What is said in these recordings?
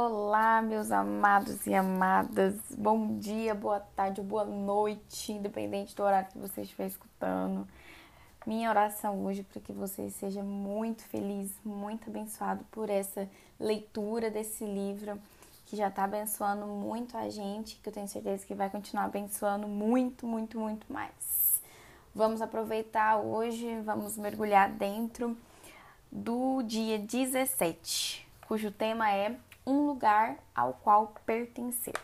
Olá, meus amados e amadas. Bom dia, boa tarde, boa noite, independente do horário que você estiver escutando. Minha oração hoje é para que você seja muito feliz, muito abençoado por essa leitura desse livro que já está abençoando muito a gente, que eu tenho certeza que vai continuar abençoando muito, muito, muito mais. Vamos aproveitar hoje, vamos mergulhar dentro do dia 17, cujo tema é um lugar ao qual pertencer.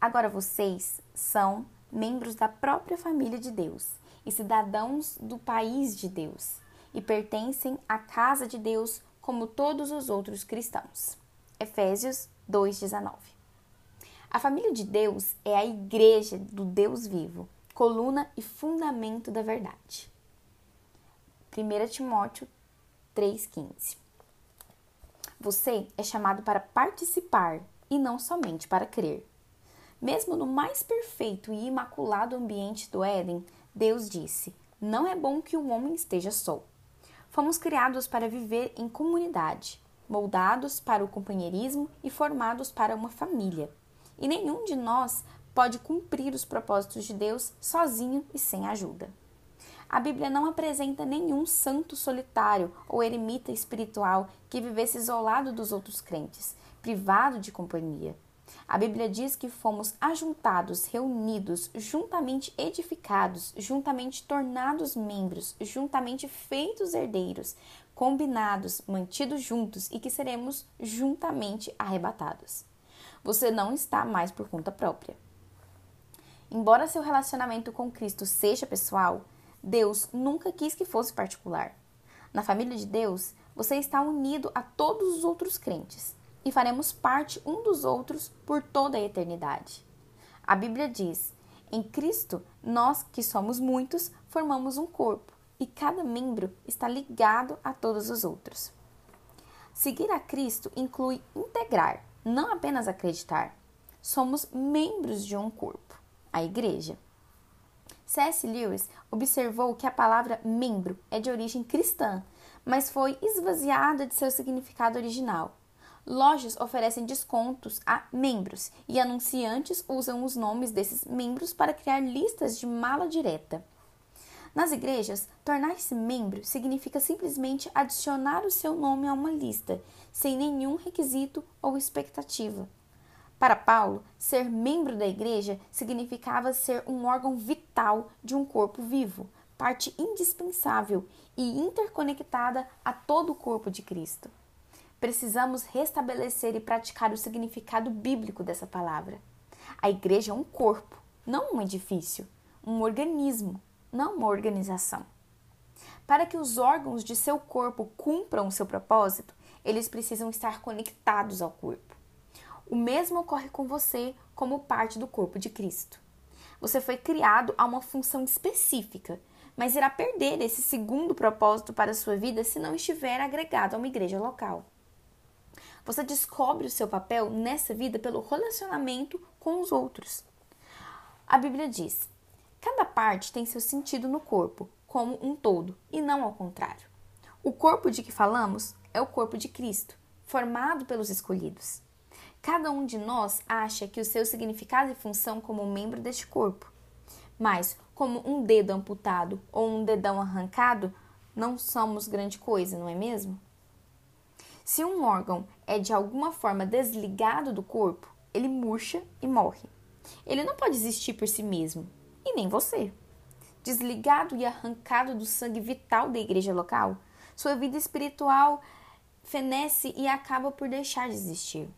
Agora vocês são membros da própria família de Deus e cidadãos do país de Deus e pertencem à casa de Deus como todos os outros cristãos. Efésios 2:19. A família de Deus é a igreja do Deus vivo, coluna e fundamento da verdade. 1 Timóteo 3,15 você é chamado para participar e não somente para crer. Mesmo no mais perfeito e imaculado ambiente do Éden, Deus disse: Não é bom que o homem esteja só. Fomos criados para viver em comunidade, moldados para o companheirismo e formados para uma família. E nenhum de nós pode cumprir os propósitos de Deus sozinho e sem ajuda. A Bíblia não apresenta nenhum santo solitário ou eremita espiritual que vivesse isolado dos outros crentes, privado de companhia. A Bíblia diz que fomos ajuntados, reunidos, juntamente edificados, juntamente tornados membros, juntamente feitos herdeiros, combinados, mantidos juntos e que seremos juntamente arrebatados. Você não está mais por conta própria. Embora seu relacionamento com Cristo seja pessoal, Deus nunca quis que fosse particular. Na família de Deus, você está unido a todos os outros crentes e faremos parte um dos outros por toda a eternidade. A Bíblia diz: em Cristo, nós que somos muitos, formamos um corpo e cada membro está ligado a todos os outros. Seguir a Cristo inclui integrar, não apenas acreditar. Somos membros de um corpo, a Igreja. C.S. Lewis observou que a palavra membro é de origem cristã, mas foi esvaziada de seu significado original. Lojas oferecem descontos a membros e anunciantes usam os nomes desses membros para criar listas de mala direta. Nas igrejas, tornar-se membro significa simplesmente adicionar o seu nome a uma lista, sem nenhum requisito ou expectativa. Para Paulo, ser membro da igreja significava ser um órgão vital de um corpo vivo, parte indispensável e interconectada a todo o corpo de Cristo. Precisamos restabelecer e praticar o significado bíblico dessa palavra. A igreja é um corpo, não um edifício, um organismo, não uma organização. Para que os órgãos de seu corpo cumpram o seu propósito, eles precisam estar conectados ao corpo. O mesmo ocorre com você como parte do corpo de Cristo. Você foi criado a uma função específica, mas irá perder esse segundo propósito para a sua vida se não estiver agregado a uma igreja local. Você descobre o seu papel nessa vida pelo relacionamento com os outros. A Bíblia diz: cada parte tem seu sentido no corpo, como um todo, e não ao contrário. O corpo de que falamos é o corpo de Cristo, formado pelos escolhidos. Cada um de nós acha que o seu significado e função como membro deste corpo. Mas, como um dedo amputado ou um dedão arrancado, não somos grande coisa, não é mesmo? Se um órgão é de alguma forma desligado do corpo, ele murcha e morre. Ele não pode existir por si mesmo, e nem você. Desligado e arrancado do sangue vital da igreja local, sua vida espiritual fenece e acaba por deixar de existir.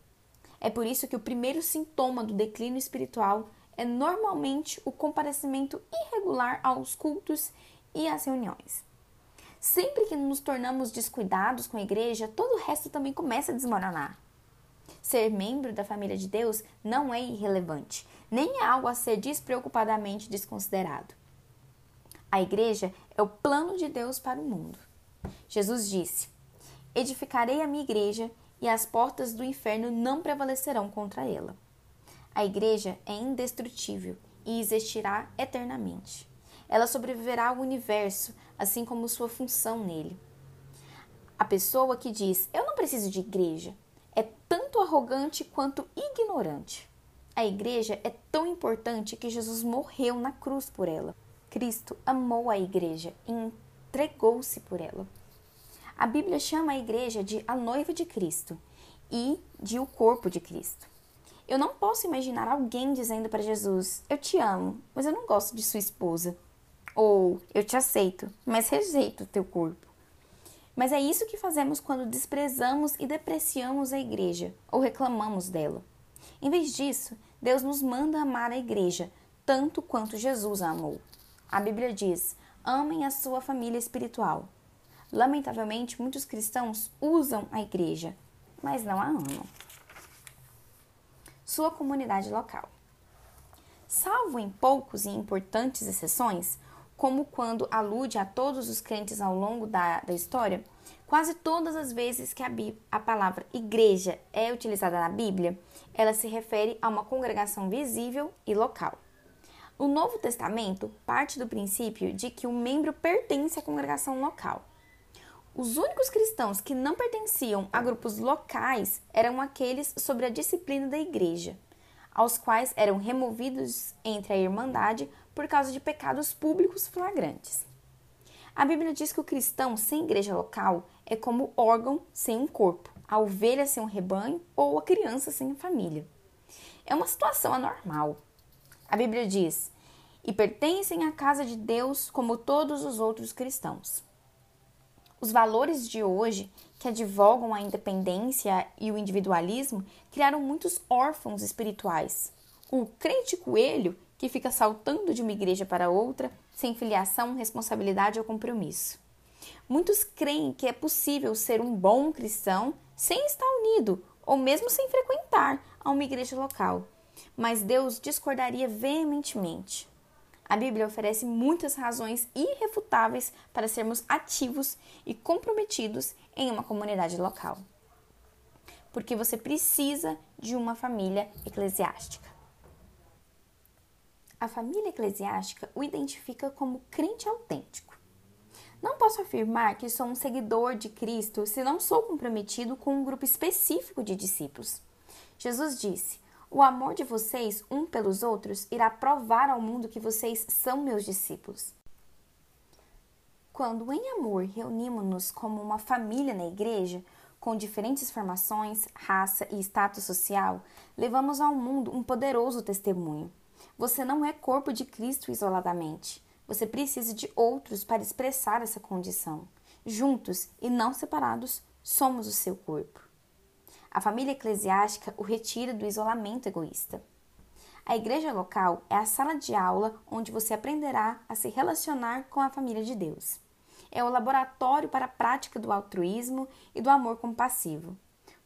É por isso que o primeiro sintoma do declínio espiritual é normalmente o comparecimento irregular aos cultos e às reuniões. Sempre que nos tornamos descuidados com a igreja, todo o resto também começa a desmoronar. Ser membro da família de Deus não é irrelevante, nem é algo a ser despreocupadamente desconsiderado. A igreja é o plano de Deus para o mundo. Jesus disse: Edificarei a minha igreja e as portas do inferno não prevalecerão contra ela. A igreja é indestrutível e existirá eternamente. Ela sobreviverá ao universo, assim como sua função nele. A pessoa que diz: Eu não preciso de igreja, é tanto arrogante quanto ignorante. A igreja é tão importante que Jesus morreu na cruz por ela. Cristo amou a igreja e entregou-se por ela. A Bíblia chama a igreja de a noiva de Cristo e de o corpo de Cristo. Eu não posso imaginar alguém dizendo para Jesus: Eu te amo, mas eu não gosto de sua esposa. Ou Eu te aceito, mas rejeito o teu corpo. Mas é isso que fazemos quando desprezamos e depreciamos a igreja ou reclamamos dela. Em vez disso, Deus nos manda amar a igreja tanto quanto Jesus a amou. A Bíblia diz: amem a sua família espiritual. Lamentavelmente, muitos cristãos usam a igreja, mas não a amam sua comunidade local. Salvo em poucos e importantes exceções, como quando alude a todos os crentes ao longo da, da história, quase todas as vezes que a, a palavra igreja é utilizada na Bíblia, ela se refere a uma congregação visível e local. O Novo Testamento parte do princípio de que o membro pertence à congregação local. Os únicos cristãos que não pertenciam a grupos locais eram aqueles sobre a disciplina da igreja, aos quais eram removidos entre a irmandade por causa de pecados públicos flagrantes. A Bíblia diz que o cristão sem igreja local é como órgão sem um corpo, a ovelha sem um rebanho ou a criança sem a família. É uma situação anormal. A Bíblia diz: e pertencem à casa de Deus como todos os outros cristãos. Os valores de hoje, que advogam a independência e o individualismo, criaram muitos órfãos espirituais. O crente coelho, que fica saltando de uma igreja para outra, sem filiação, responsabilidade ou compromisso. Muitos creem que é possível ser um bom cristão sem estar unido ou mesmo sem frequentar a uma igreja local. Mas Deus discordaria veementemente. A Bíblia oferece muitas razões irrefutáveis para sermos ativos e comprometidos em uma comunidade local. Porque você precisa de uma família eclesiástica. A família eclesiástica o identifica como crente autêntico. Não posso afirmar que sou um seguidor de Cristo se não sou comprometido com um grupo específico de discípulos. Jesus disse: o amor de vocês um pelos outros irá provar ao mundo que vocês são meus discípulos. Quando em amor reunimos-nos como uma família na igreja, com diferentes formações, raça e status social, levamos ao mundo um poderoso testemunho. Você não é corpo de Cristo isoladamente. Você precisa de outros para expressar essa condição. Juntos e não separados, somos o seu corpo. A família eclesiástica o retira do isolamento egoísta. A igreja local é a sala de aula onde você aprenderá a se relacionar com a família de Deus. É o laboratório para a prática do altruísmo e do amor compassivo.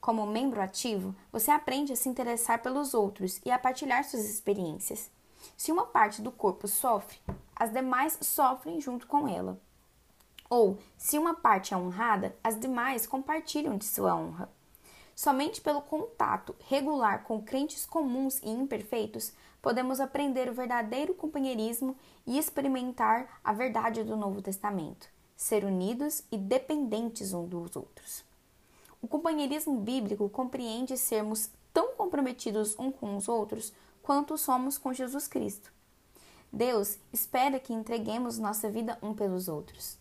Como membro ativo, você aprende a se interessar pelos outros e a partilhar suas experiências. Se uma parte do corpo sofre, as demais sofrem junto com ela. Ou, se uma parte é honrada, as demais compartilham de sua honra. Somente pelo contato regular com crentes comuns e imperfeitos podemos aprender o verdadeiro companheirismo e experimentar a verdade do Novo Testamento, ser unidos e dependentes uns dos outros. O companheirismo bíblico compreende sermos tão comprometidos uns com os outros quanto somos com Jesus Cristo. Deus espera que entreguemos nossa vida um pelos outros.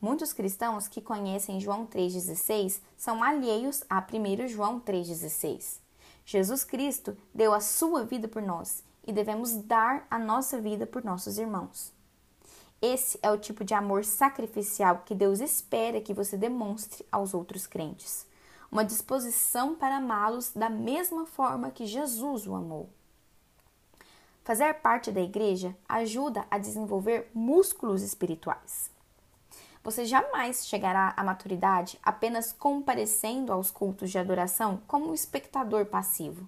Muitos cristãos que conhecem João 3,16 são alheios a 1 João 3,16. Jesus Cristo deu a sua vida por nós e devemos dar a nossa vida por nossos irmãos. Esse é o tipo de amor sacrificial que Deus espera que você demonstre aos outros crentes. Uma disposição para amá-los da mesma forma que Jesus o amou. Fazer parte da igreja ajuda a desenvolver músculos espirituais. Você jamais chegará à maturidade apenas comparecendo aos cultos de adoração como um espectador passivo.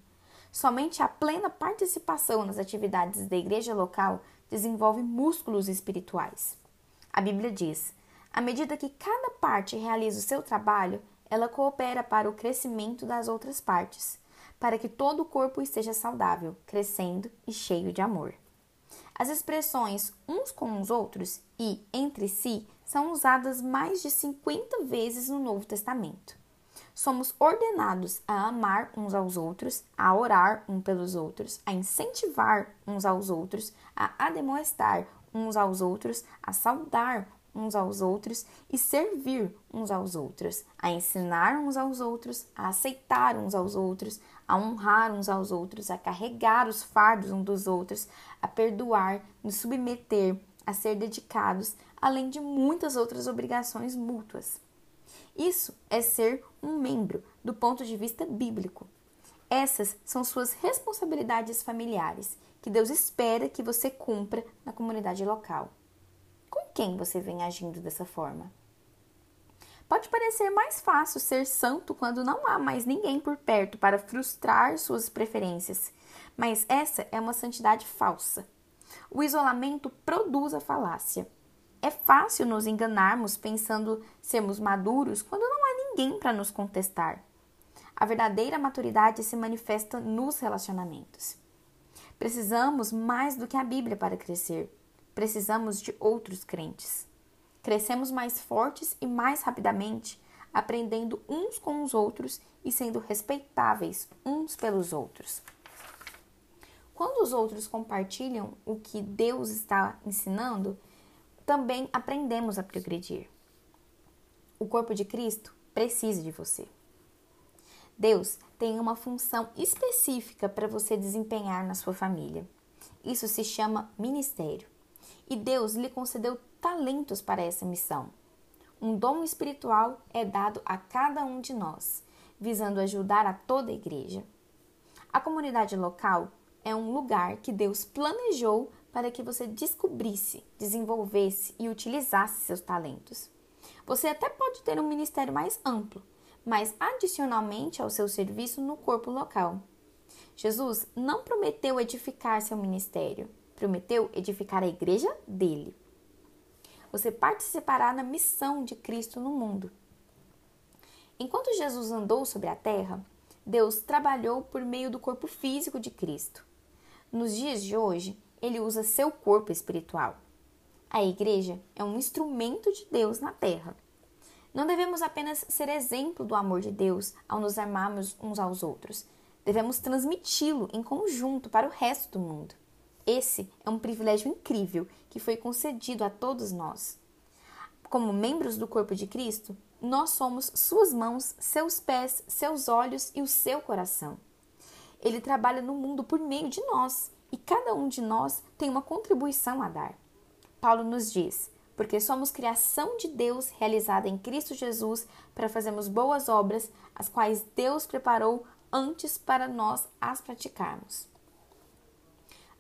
Somente a plena participação nas atividades da igreja local desenvolve músculos espirituais. A Bíblia diz: à medida que cada parte realiza o seu trabalho, ela coopera para o crescimento das outras partes, para que todo o corpo esteja saudável, crescendo e cheio de amor. As expressões uns com os outros e entre si são usadas mais de 50 vezes no Novo Testamento. somos ordenados a amar uns aos outros, a orar uns pelos outros, a incentivar uns aos outros, a admoestar uns aos outros, a saudar uns aos outros e servir uns aos outros, a ensinar uns aos outros, a aceitar uns aos outros, a honrar uns aos outros, a carregar os fardos uns dos outros, a perdoar, nos submeter, a ser dedicados, além de muitas outras obrigações mútuas. Isso é ser um membro do ponto de vista bíblico. Essas são suas responsabilidades familiares, que Deus espera que você cumpra na comunidade local. Com quem você vem agindo dessa forma? Pode parecer mais fácil ser santo quando não há mais ninguém por perto para frustrar suas preferências, mas essa é uma santidade falsa. O isolamento produz a falácia. É fácil nos enganarmos pensando sermos maduros quando não há ninguém para nos contestar. A verdadeira maturidade se manifesta nos relacionamentos. Precisamos mais do que a Bíblia para crescer. Precisamos de outros crentes. Crescemos mais fortes e mais rapidamente, aprendendo uns com os outros e sendo respeitáveis uns pelos outros. Quando os outros compartilham o que Deus está ensinando, também aprendemos a progredir. O corpo de Cristo precisa de você. Deus tem uma função específica para você desempenhar na sua família. Isso se chama ministério. E Deus lhe concedeu talentos para essa missão. Um dom espiritual é dado a cada um de nós, visando ajudar a toda a igreja. A comunidade local é um lugar que Deus planejou para que você descobrisse, desenvolvesse e utilizasse seus talentos. Você até pode ter um ministério mais amplo, mas adicionalmente ao seu serviço no corpo local. Jesus não prometeu edificar seu ministério, prometeu edificar a igreja dele. Você participará na missão de Cristo no mundo. Enquanto Jesus andou sobre a terra, Deus trabalhou por meio do corpo físico de Cristo. Nos dias de hoje, ele usa seu corpo espiritual. A igreja é um instrumento de Deus na terra. Não devemos apenas ser exemplo do amor de Deus ao nos amarmos uns aos outros. Devemos transmiti-lo em conjunto para o resto do mundo. Esse é um privilégio incrível que foi concedido a todos nós. Como membros do corpo de Cristo, nós somos suas mãos, seus pés, seus olhos e o seu coração. Ele trabalha no mundo por meio de nós e cada um de nós tem uma contribuição a dar. Paulo nos diz: porque somos criação de Deus realizada em Cristo Jesus para fazermos boas obras, as quais Deus preparou antes para nós as praticarmos.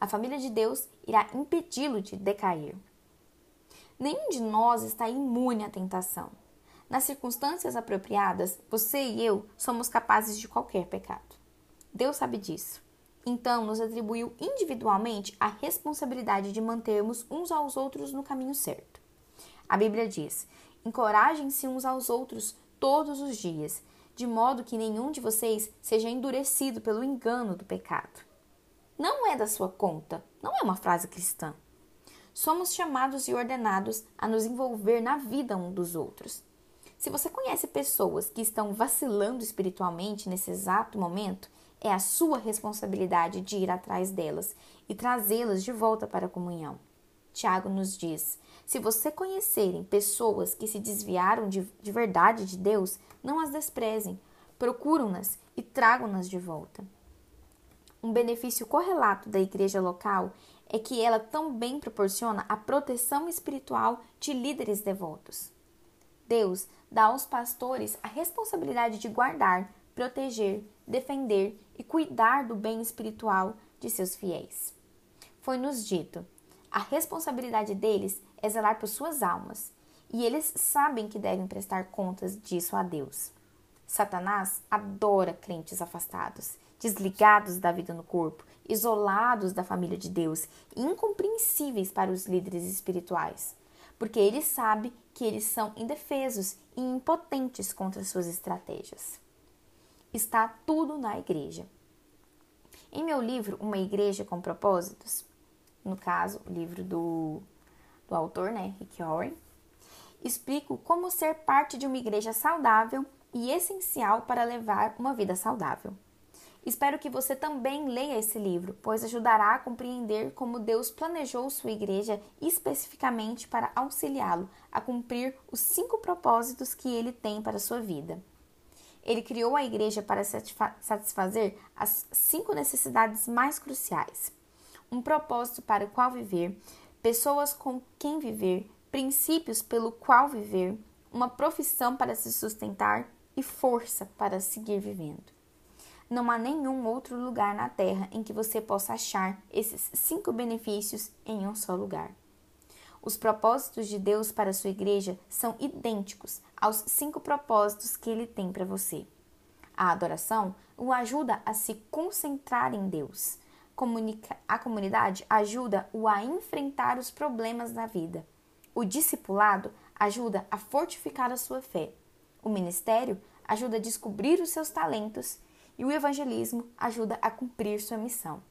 A família de Deus irá impedi-lo de decair. Nenhum de nós está imune à tentação. Nas circunstâncias apropriadas, você e eu somos capazes de qualquer pecado. Deus sabe disso. Então, nos atribuiu individualmente a responsabilidade de mantermos uns aos outros no caminho certo. A Bíblia diz: encorajem-se uns aos outros todos os dias, de modo que nenhum de vocês seja endurecido pelo engano do pecado. Não é da sua conta, não é uma frase cristã. Somos chamados e ordenados a nos envolver na vida um dos outros. Se você conhece pessoas que estão vacilando espiritualmente nesse exato momento, é a sua responsabilidade de ir atrás delas e trazê-las de volta para a comunhão. Tiago nos diz: se você conhecerem pessoas que se desviaram de, de verdade de Deus, não as desprezem, procuram-nas e tragam-nas de volta. Um benefício correlato da igreja local é que ela também proporciona a proteção espiritual de líderes devotos. Deus dá aos pastores a responsabilidade de guardar, proteger, defender e cuidar do bem espiritual de seus fiéis. Foi-nos dito: a responsabilidade deles é zelar por suas almas, e eles sabem que devem prestar contas disso a Deus. Satanás adora crentes afastados, desligados da vida no corpo, isolados da família de Deus incompreensíveis para os líderes espirituais, porque ele sabe que eles são indefesos e impotentes contra suas estratégias está tudo na igreja. Em meu livro, Uma Igreja com Propósitos, no caso, o livro do, do autor, né, Rick Warren, explico como ser parte de uma igreja saudável e essencial para levar uma vida saudável. Espero que você também leia esse livro, pois ajudará a compreender como Deus planejou sua igreja especificamente para auxiliá-lo a cumprir os cinco propósitos que ele tem para a sua vida. Ele criou a igreja para satisfazer as cinco necessidades mais cruciais: um propósito para o qual viver, pessoas com quem viver, princípios pelo qual viver, uma profissão para se sustentar e força para seguir vivendo. Não há nenhum outro lugar na Terra em que você possa achar esses cinco benefícios em um só lugar. Os propósitos de Deus para a sua igreja são idênticos aos cinco propósitos que ele tem para você. A adoração o ajuda a se concentrar em Deus. A comunidade ajuda-o a enfrentar os problemas da vida. O discipulado ajuda a fortificar a sua fé. O ministério ajuda a descobrir os seus talentos e o evangelismo ajuda a cumprir sua missão.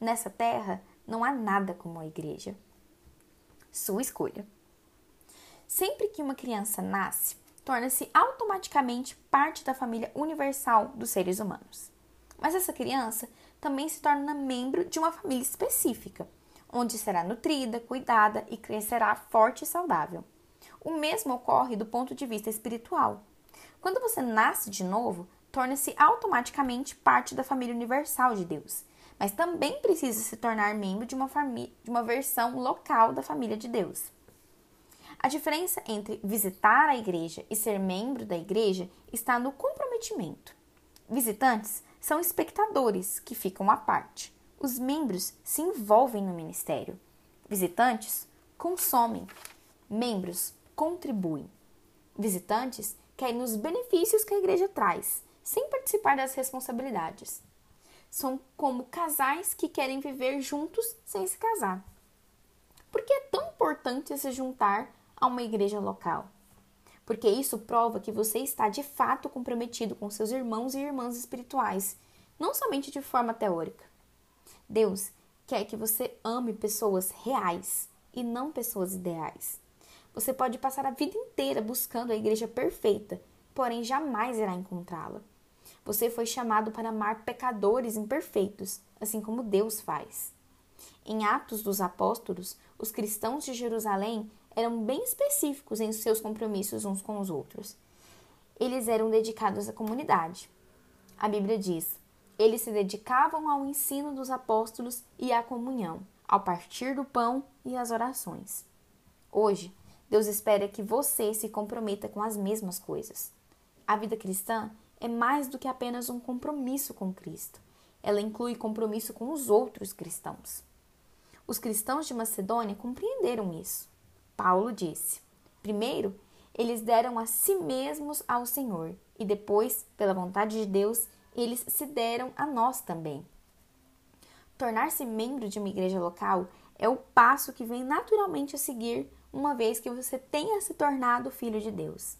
Nessa terra não há nada como a igreja. Sua escolha. Sempre que uma criança nasce, torna-se automaticamente parte da família universal dos seres humanos. Mas essa criança também se torna membro de uma família específica, onde será nutrida, cuidada e crescerá forte e saudável. O mesmo ocorre do ponto de vista espiritual. Quando você nasce de novo, torna-se automaticamente parte da família universal de Deus, mas também precisa se tornar membro de uma, de uma versão local da família de Deus. A diferença entre visitar a igreja e ser membro da igreja está no comprometimento. Visitantes são espectadores que ficam à parte. Os membros se envolvem no ministério. Visitantes consomem. Membros contribuem. Visitantes querem os benefícios que a igreja traz sem participar das responsabilidades. São como casais que querem viver juntos sem se casar. Por que é tão importante se juntar a uma igreja local? Porque isso prova que você está de fato comprometido com seus irmãos e irmãs espirituais, não somente de forma teórica. Deus quer que você ame pessoas reais e não pessoas ideais. Você pode passar a vida inteira buscando a igreja perfeita, porém jamais irá encontrá-la. Você foi chamado para amar pecadores imperfeitos, assim como Deus faz. Em Atos dos Apóstolos, os cristãos de Jerusalém eram bem específicos em seus compromissos uns com os outros. Eles eram dedicados à comunidade. A Bíblia diz: eles se dedicavam ao ensino dos apóstolos e à comunhão, ao partir do pão e às orações. Hoje, Deus espera que você se comprometa com as mesmas coisas. A vida cristã é mais do que apenas um compromisso com Cristo. Ela inclui compromisso com os outros cristãos. Os cristãos de Macedônia compreenderam isso. Paulo disse: primeiro, eles deram a si mesmos ao Senhor, e depois, pela vontade de Deus, eles se deram a nós também. Tornar-se membro de uma igreja local é o passo que vem naturalmente a seguir uma vez que você tenha se tornado filho de Deus.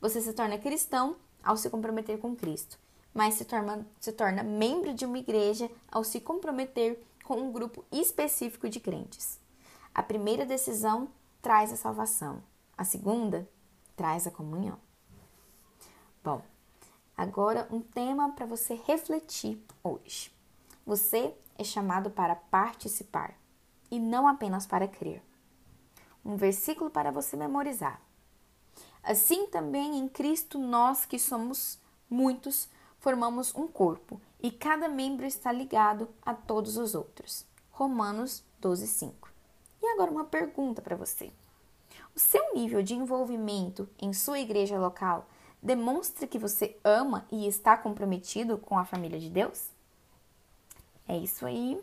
Você se torna cristão ao se comprometer com Cristo, mas se torna, se torna membro de uma igreja ao se comprometer com um grupo específico de crentes. A primeira decisão traz a salvação, a segunda traz a comunhão. Bom, agora um tema para você refletir hoje. Você é chamado para participar e não apenas para crer. Um versículo para você memorizar. Assim também em Cristo nós que somos muitos formamos um corpo e cada membro está ligado a todos os outros. Romanos 12:5. E agora uma pergunta para você. O seu nível de envolvimento em sua igreja local demonstra que você ama e está comprometido com a família de Deus? É isso aí.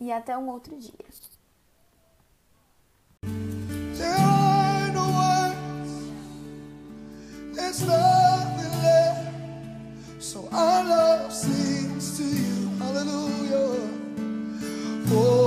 E até um outro dia. There's nothing left. So our love sings to you. Hallelujah. Oh.